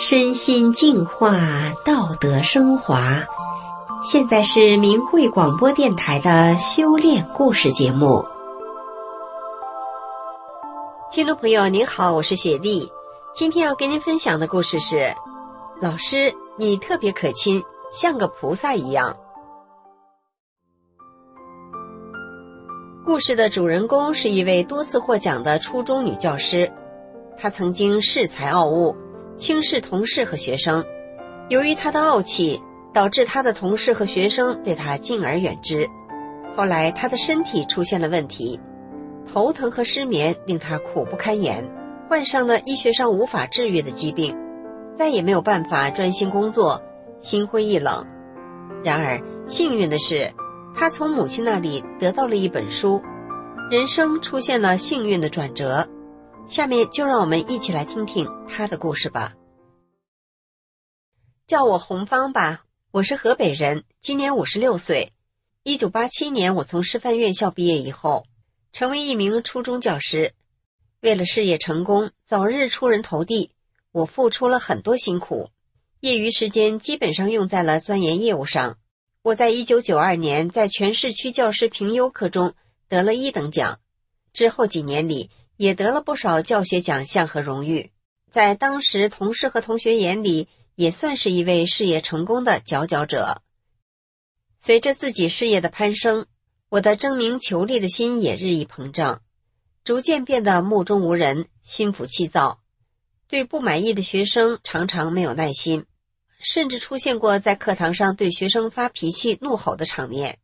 身心净化，道德升华。现在是明慧广播电台的修炼故事节目。听众朋友您好，我是雪莉，今天要跟您分享的故事是：老师，你特别可亲，像个菩萨一样。故事的主人公是一位多次获奖的初中女教师，她曾经恃才傲物。轻视同事和学生，由于他的傲气，导致他的同事和学生对他敬而远之。后来，他的身体出现了问题，头疼和失眠令他苦不堪言，患上了医学上无法治愈的疾病，再也没有办法专心工作，心灰意冷。然而，幸运的是，他从母亲那里得到了一本书，人生出现了幸运的转折。下面就让我们一起来听听他的故事吧。叫我红芳吧，我是河北人，今年五十六岁。一九八七年，我从师范院校毕业以后，成为一名初中教师。为了事业成功，早日出人头地，我付出了很多辛苦，业余时间基本上用在了钻研业务上。我在一九九二年在全市区教师评优课中得了一等奖，之后几年里。也得了不少教学奖项和荣誉，在当时同事和同学眼里，也算是一位事业成功的佼佼者。随着自己事业的攀升，我的争名求利的心也日益膨胀，逐渐变得目中无人、心浮气躁。对不满意的学生，常常没有耐心，甚至出现过在课堂上对学生发脾气、怒吼的场面，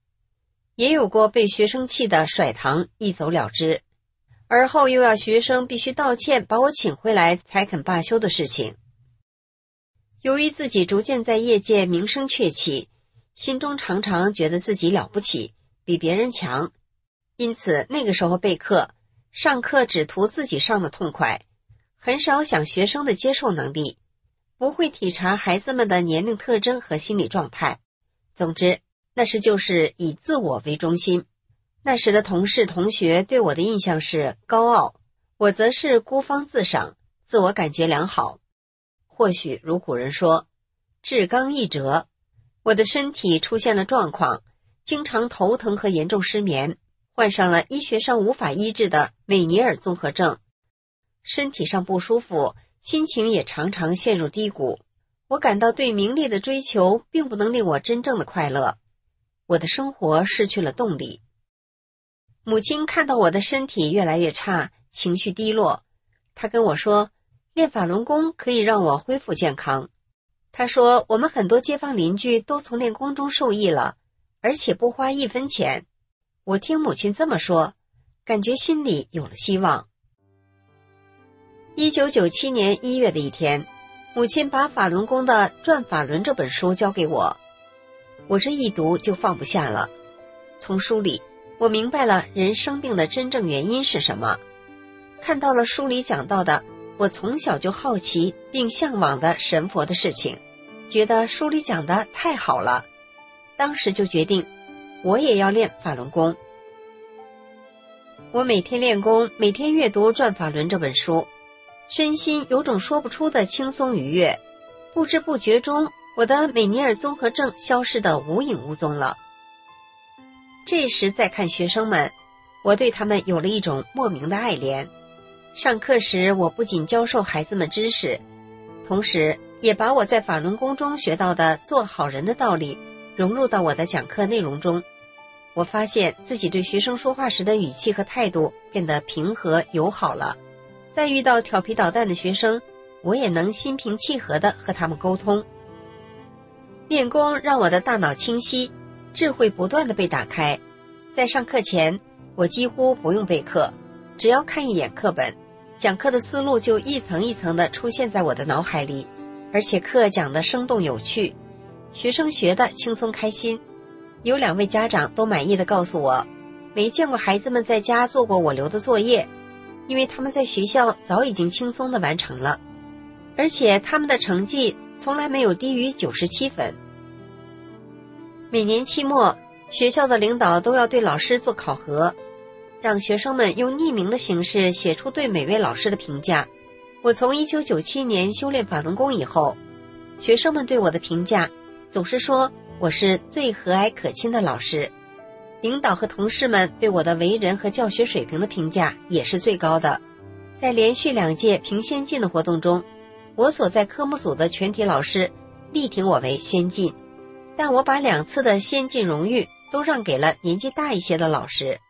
也有过被学生气得甩堂一走了之。而后又要学生必须道歉，把我请回来才肯罢休的事情。由于自己逐渐在业界名声鹊起，心中常常觉得自己了不起，比别人强，因此那个时候备课、上课只图自己上的痛快，很少想学生的接受能力，不会体察孩子们的年龄特征和心理状态。总之，那时就是以自我为中心。那时的同事同学对我的印象是高傲，我则是孤芳自赏，自我感觉良好。或许如古人说“志刚易折”，我的身体出现了状况，经常头疼和严重失眠，患上了医学上无法医治的美尼尔综合症。身体上不舒服，心情也常常陷入低谷。我感到对名利的追求并不能令我真正的快乐，我的生活失去了动力。母亲看到我的身体越来越差，情绪低落，她跟我说：“练法轮功可以让我恢复健康。”他说：“我们很多街坊邻居都从练功中受益了，而且不花一分钱。”我听母亲这么说，感觉心里有了希望。一九九七年一月的一天，母亲把法轮功的《转法轮》这本书交给我，我这一读就放不下了，从书里。我明白了人生病的真正原因是什么，看到了书里讲到的我从小就好奇并向往的神佛的事情，觉得书里讲的太好了，当时就决定我也要练法轮功。我每天练功，每天阅读《转法轮》这本书，身心有种说不出的轻松愉悦，不知不觉中，我的美尼尔综合症消失的无影无踪了。这时再看学生们，我对他们有了一种莫名的爱怜。上课时，我不仅教授孩子们知识，同时也把我在法轮功中学到的做好人的道理融入到我的讲课内容中。我发现自己对学生说话时的语气和态度变得平和友好了。在遇到调皮捣蛋的学生，我也能心平气和地和他们沟通。练功让我的大脑清晰。智慧不断的被打开，在上课前，我几乎不用备课，只要看一眼课本，讲课的思路就一层一层的出现在我的脑海里，而且课讲的生动有趣，学生学的轻松开心。有两位家长都满意的告诉我，没见过孩子们在家做过我留的作业，因为他们在学校早已经轻松的完成了，而且他们的成绩从来没有低于九十七分。每年期末，学校的领导都要对老师做考核，让学生们用匿名的形式写出对每位老师的评价。我从一九九七年修炼法轮功以后，学生们对我的评价总是说我是最和蔼可亲的老师，领导和同事们对我的为人和教学水平的评价也是最高的。在连续两届评先进的活动中，我所在科目组的全体老师力挺我为先进，但我把两次的先进荣誉都让给了年纪大一些的老师。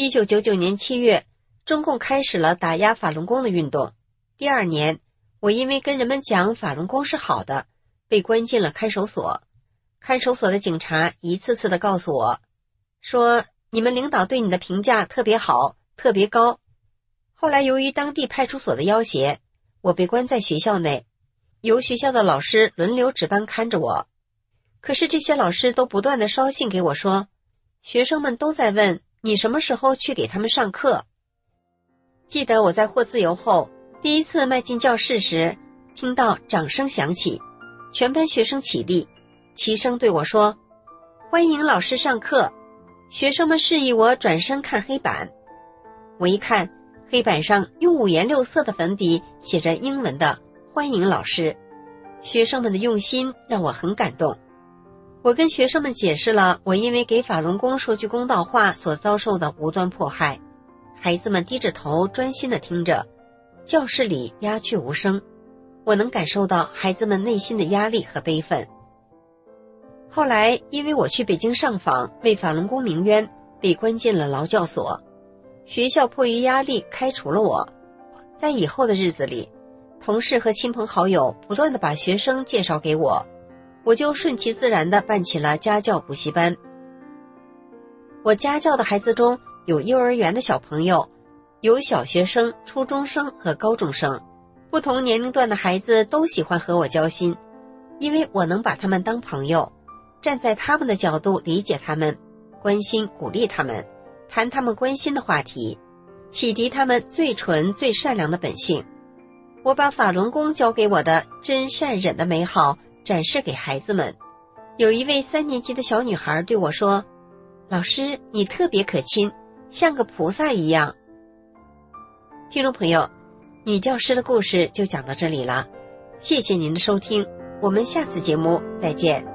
一九九九年七月。中共开始了打压法轮功的运动。第二年，我因为跟人们讲法轮功是好的，被关进了看守所。看守所的警察一次次的告诉我，说你们领导对你的评价特别好，特别高。后来由于当地派出所的要挟，我被关在学校内，由学校的老师轮流值班看着我。可是这些老师都不断的捎信给我说，学生们都在问你什么时候去给他们上课。记得我在获自由后，第一次迈进教室时，听到掌声响起，全班学生起立，齐声对我说：“欢迎老师上课。”学生们示意我转身看黑板，我一看，黑板上用五颜六色的粉笔写着英文的“欢迎老师”，学生们的用心让我很感动。我跟学生们解释了我因为给法轮功说句公道话所遭受的无端迫害。孩子们低着头，专心的听着，教室里鸦雀无声。我能感受到孩子们内心的压力和悲愤。后来，因为我去北京上访，为法轮功鸣冤，被关进了劳教所。学校迫于压力开除了我。在以后的日子里，同事和亲朋好友不断的把学生介绍给我，我就顺其自然的办起了家教补习班。我家教的孩子中。有幼儿园的小朋友，有小学生、初中生和高中生，不同年龄段的孩子都喜欢和我交心，因为我能把他们当朋友，站在他们的角度理解他们，关心鼓励他们，谈他们关心的话题，启迪他们最纯最善良的本性。我把法轮功教给我的真善忍的美好展示给孩子们。有一位三年级的小女孩对我说：“老师，你特别可亲。”像个菩萨一样。听众朋友，女教师的故事就讲到这里了，谢谢您的收听，我们下次节目再见。